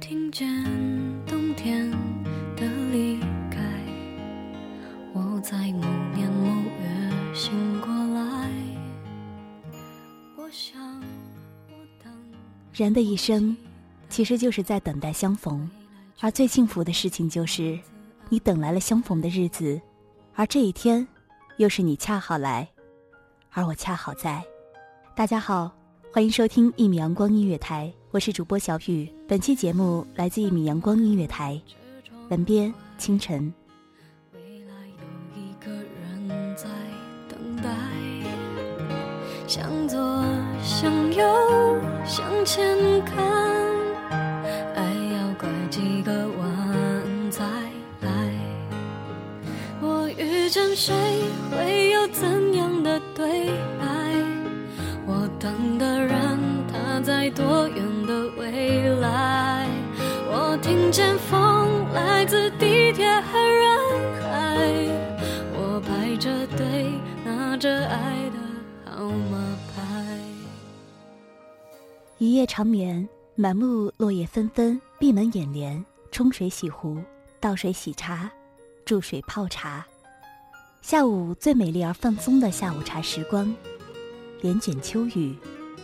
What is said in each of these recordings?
听见冬天的离开，我在某年某月醒过来。我想，我等。人的一生，其实就是在等待相逢，而最幸福的事情就是，你等来了相逢的日子，而这一天，又是你恰好来，而我恰好在。大家好，欢迎收听一米阳光音乐台，我是主播小雨。本期节目来自一米阳光音乐台，文编清晨。未来有一个人在等待，向左，向右，向前看，爱要拐几个弯才来。我遇见谁，会一夜长眠，满目落叶纷纷，闭门掩帘，冲水洗壶，倒水洗茶，注水泡茶。下午最美丽而放松的下午茶时光，帘卷秋雨，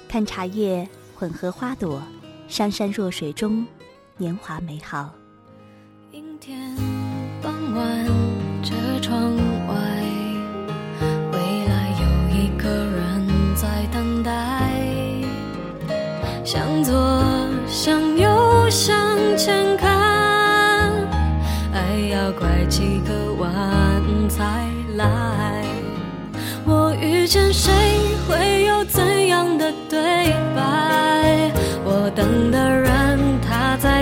看茶叶混合花朵，山山若水中，年华美好。阴天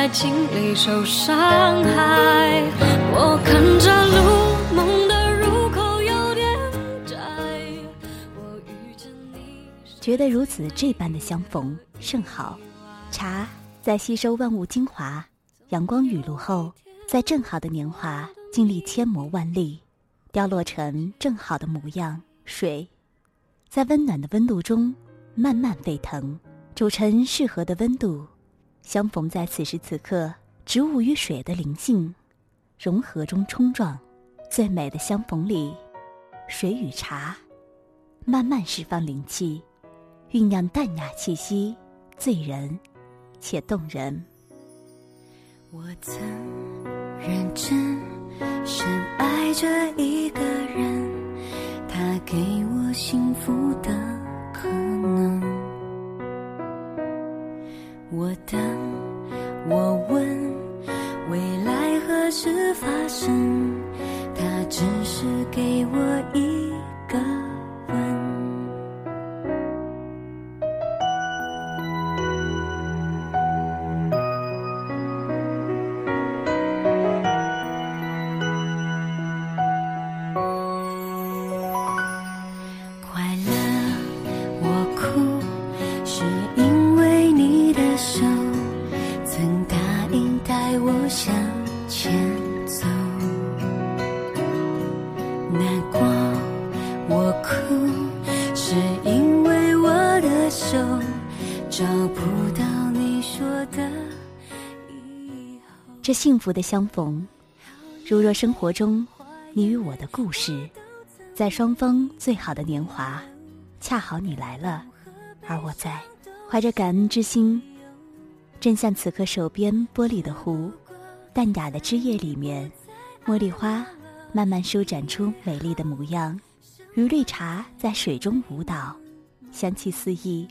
爱情里受伤害。我看着路，梦的入口有点窄。我遇见你，觉得如此这般的相逢甚好。茶在吸收万物精华，阳光雨露后，在正好的年华经历千磨万砺，凋落成正好的模样。水，在温暖的温度中慢慢沸腾，煮成适合的温度。相逢在此时此刻植物与水的灵性融合中冲撞最美的相逢里水与茶慢慢释放灵气酝酿淡雅气息醉人且动人我曾认真深爱着一个人他给我幸福的可能。我的找不到你说的。这幸福的相逢，如若生活中你与我的故事，在双方最好的年华，恰好你来了，而我在，怀着感恩之心，正像此刻手边玻璃的壶，淡雅的枝叶里面，茉莉花慢慢舒展出美丽的模样，如绿茶在水中舞蹈，香气四溢。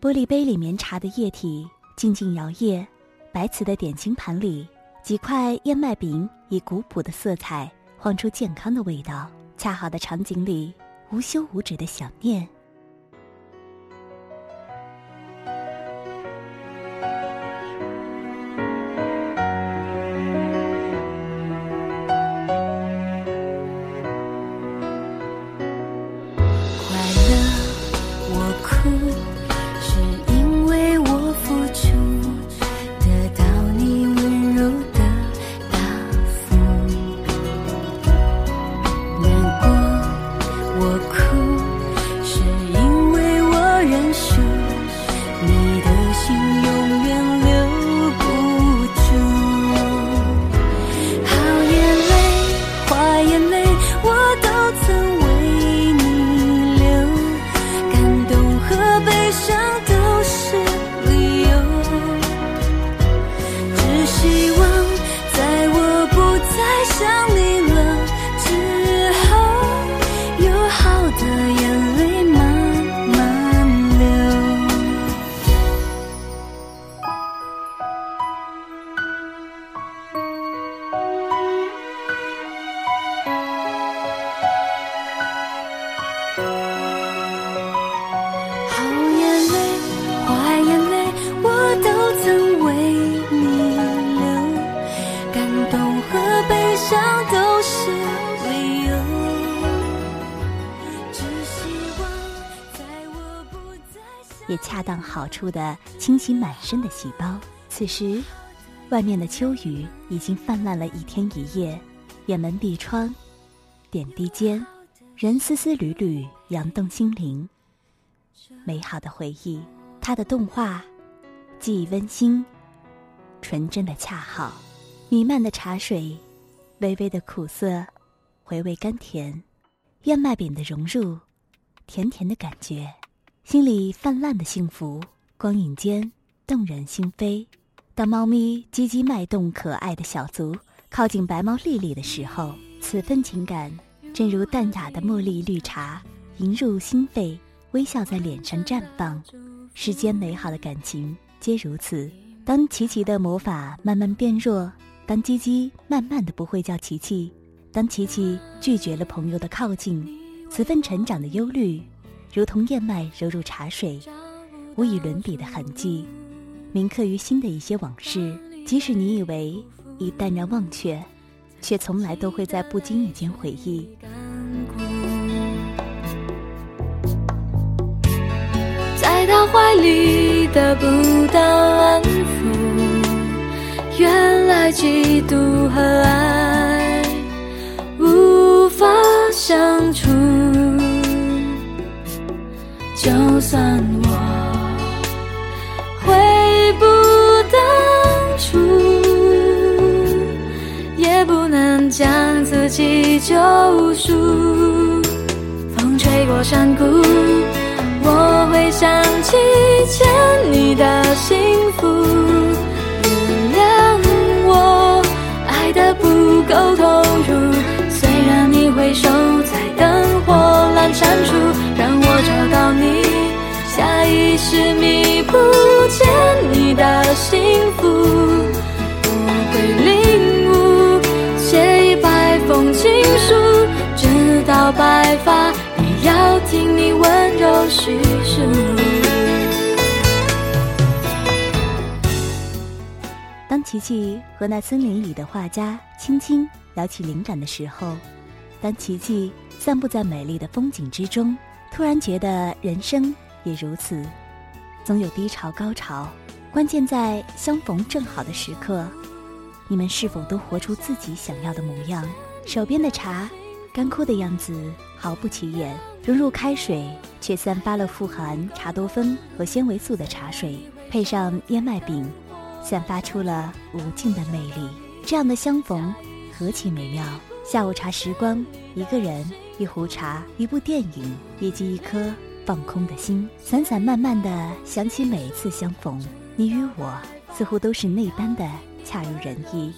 玻璃杯里面茶的液体静静摇曳，白瓷的点心盘里，几块燕麦饼以古朴的色彩晃出健康的味道。恰好的场景里，无休无止的想念。感动和悲伤都是理由。只希望在我不再也恰当好处的清洗满身的细胞。此时，外面的秋雨已经泛滥了一天一夜，掩门闭窗，点滴间，人丝丝缕缕扬动心灵。美好的回忆，它的动画，既温馨，纯真的恰好，弥漫的茶水，微微的苦涩，回味甘甜，燕麦饼的融入，甜甜的感觉。心里泛滥的幸福，光影间动人心扉。当猫咪唧唧脉动，可爱的小足靠近白猫莉莉的时候，此份情感正如淡雅的茉莉绿茶，迎入心扉，微笑在脸上绽放。世间美好的感情皆如此。当琪琪的魔法慢慢变弱，当鸡鸡慢慢的不会叫琪琪，当琪琪拒绝了朋友的靠近，此份成长的忧虑。如同燕麦揉入茶水，无以伦比的痕迹，铭刻于心的一些往事。即使你以为已淡然忘却，却从来都会在不经意间回忆。在他怀里得不到安抚，原来嫉妒和爱无法相处。就算我悔不当初，也不能将自己救赎。风吹过山谷。我会想起欠你的幸福，够投入，虽然你回首在灯火阑珊处，让我找到你，下意识迷不见你的幸福，不会领悟，写一百封情书，直到白发，也要听你温柔叙述。琪琪和那森林里的画家轻轻聊起灵感的时候，当琪琪散步在美丽的风景之中，突然觉得人生也如此，总有低潮高潮，关键在相逢正好的时刻。你们是否都活出自己想要的模样？手边的茶，干枯的样子毫不起眼，融入开水却散发了富含茶多酚和纤维素的茶水，配上燕麦饼，散发出了无尽的魅力。这样的相逢何其美妙！下午茶时光，一个人，一壶茶，一部电影，以及一颗放空的心，散散漫漫的想起每一次相逢，你与我似乎都是那般的。恰如人意。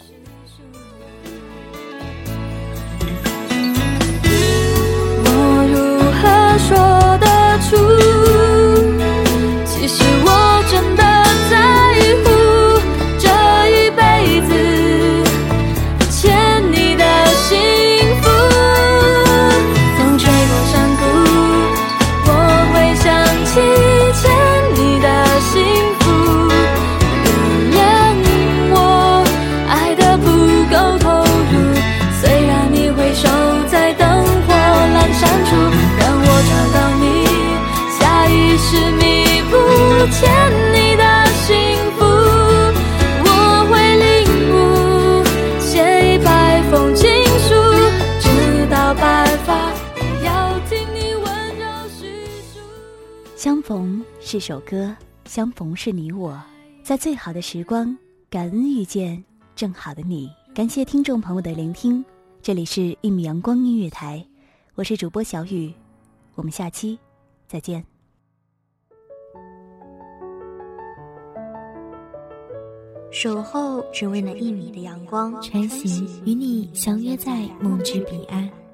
是首歌，相逢是你我，在最好的时光，感恩遇见正好的你。感谢听众朋友的聆听，这里是《一米阳光音乐台》，我是主播小雨，我们下期再见。守候只为那一米的阳光，穿行与你相约在梦之彼岸。